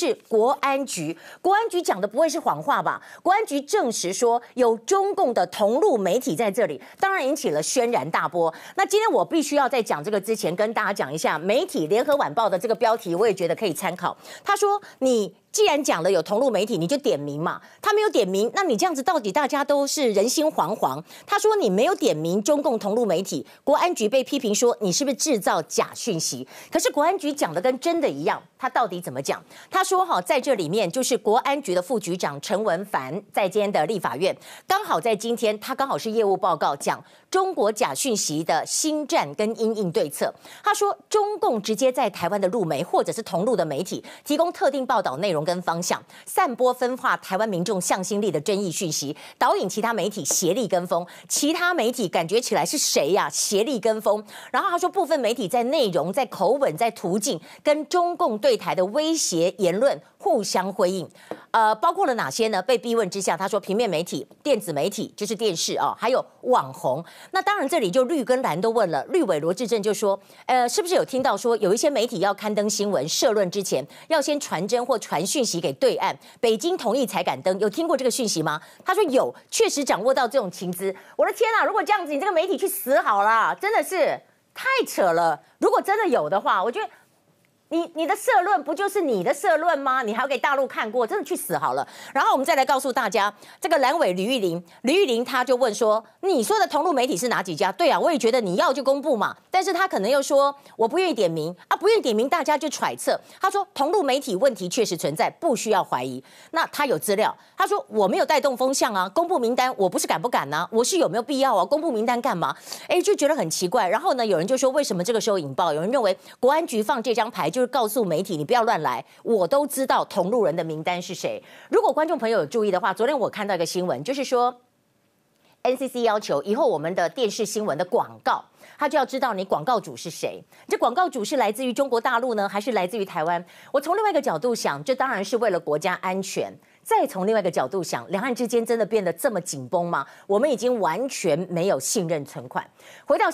是国安局，国安局讲的不会是谎话吧？国安局证实说有中共的同路媒体在这里，当然引起了轩然大波。那今天我必须要在讲这个之前，跟大家讲一下媒体《联合晚报》的这个标题，我也觉得可以参考。他说你。既然讲了有同路媒体，你就点名嘛。他没有点名，那你这样子到底大家都是人心惶惶。他说你没有点名中共同路媒体，国安局被批评说你是不是制造假讯息？可是国安局讲的跟真的一样，他到底怎么讲？他说哈，在这里面就是国安局的副局长陈文凡在今天的立法院，刚好在今天他刚好是业务报告讲中国假讯息的新战跟因应对策。他说中共直接在台湾的路媒或者是同路的媒体提供特定报道内容。跟方向散播分化台湾民众向心力的争议讯息，导引其他媒体协力跟风。其他媒体感觉起来是谁呀？协力跟风。然后他说，部分媒体在内容、在口吻、在途径，跟中共对台的威胁言论互相辉映。呃，包括了哪些呢？被逼问之下，他说，平面媒体、电子媒体就是电视啊、哦，还有网红。那当然，这里就绿跟蓝都问了。绿委罗志正就说，呃，是不是有听到说有一些媒体要刊登新闻、社论之前，要先传真或传讯息给对岸，北京同意才敢登？有听过这个讯息吗？他说有，确实掌握到这种情资。我的天啊，如果这样子，你这个媒体去死好了，真的是太扯了。如果真的有的话，我觉得。你你的社论不就是你的社论吗？你还要给大陆看过，真的去死好了。然后我们再来告诉大家，这个蓝尾吕玉玲，吕玉玲他就问说：“你说的同路媒体是哪几家？”对啊，我也觉得你要就公布嘛。但是他可能又说：“我不愿意点名啊，不愿意点名，大家就揣测。”他说：“同路媒体问题确实存在，不需要怀疑。”那他有资料，他说：“我没有带动风向啊，公布名单，我不是敢不敢呢、我是有没有必要啊？公布名单干嘛？”哎，就觉得很奇怪。然后呢，有人就说：“为什么这个时候引爆？”有人认为国安局放这张牌就。就是告诉媒体，你不要乱来，我都知道同路人的名单是谁。如果观众朋友有注意的话，昨天我看到一个新闻，就是说 NCC 要求以后我们的电视新闻的广告，他就要知道你广告主是谁。这广告主是来自于中国大陆呢，还是来自于台湾？我从另外一个角度想，这当然是为了国家安全。再从另外一个角度想，两岸之间真的变得这么紧绷吗？我们已经完全没有信任存款。回到。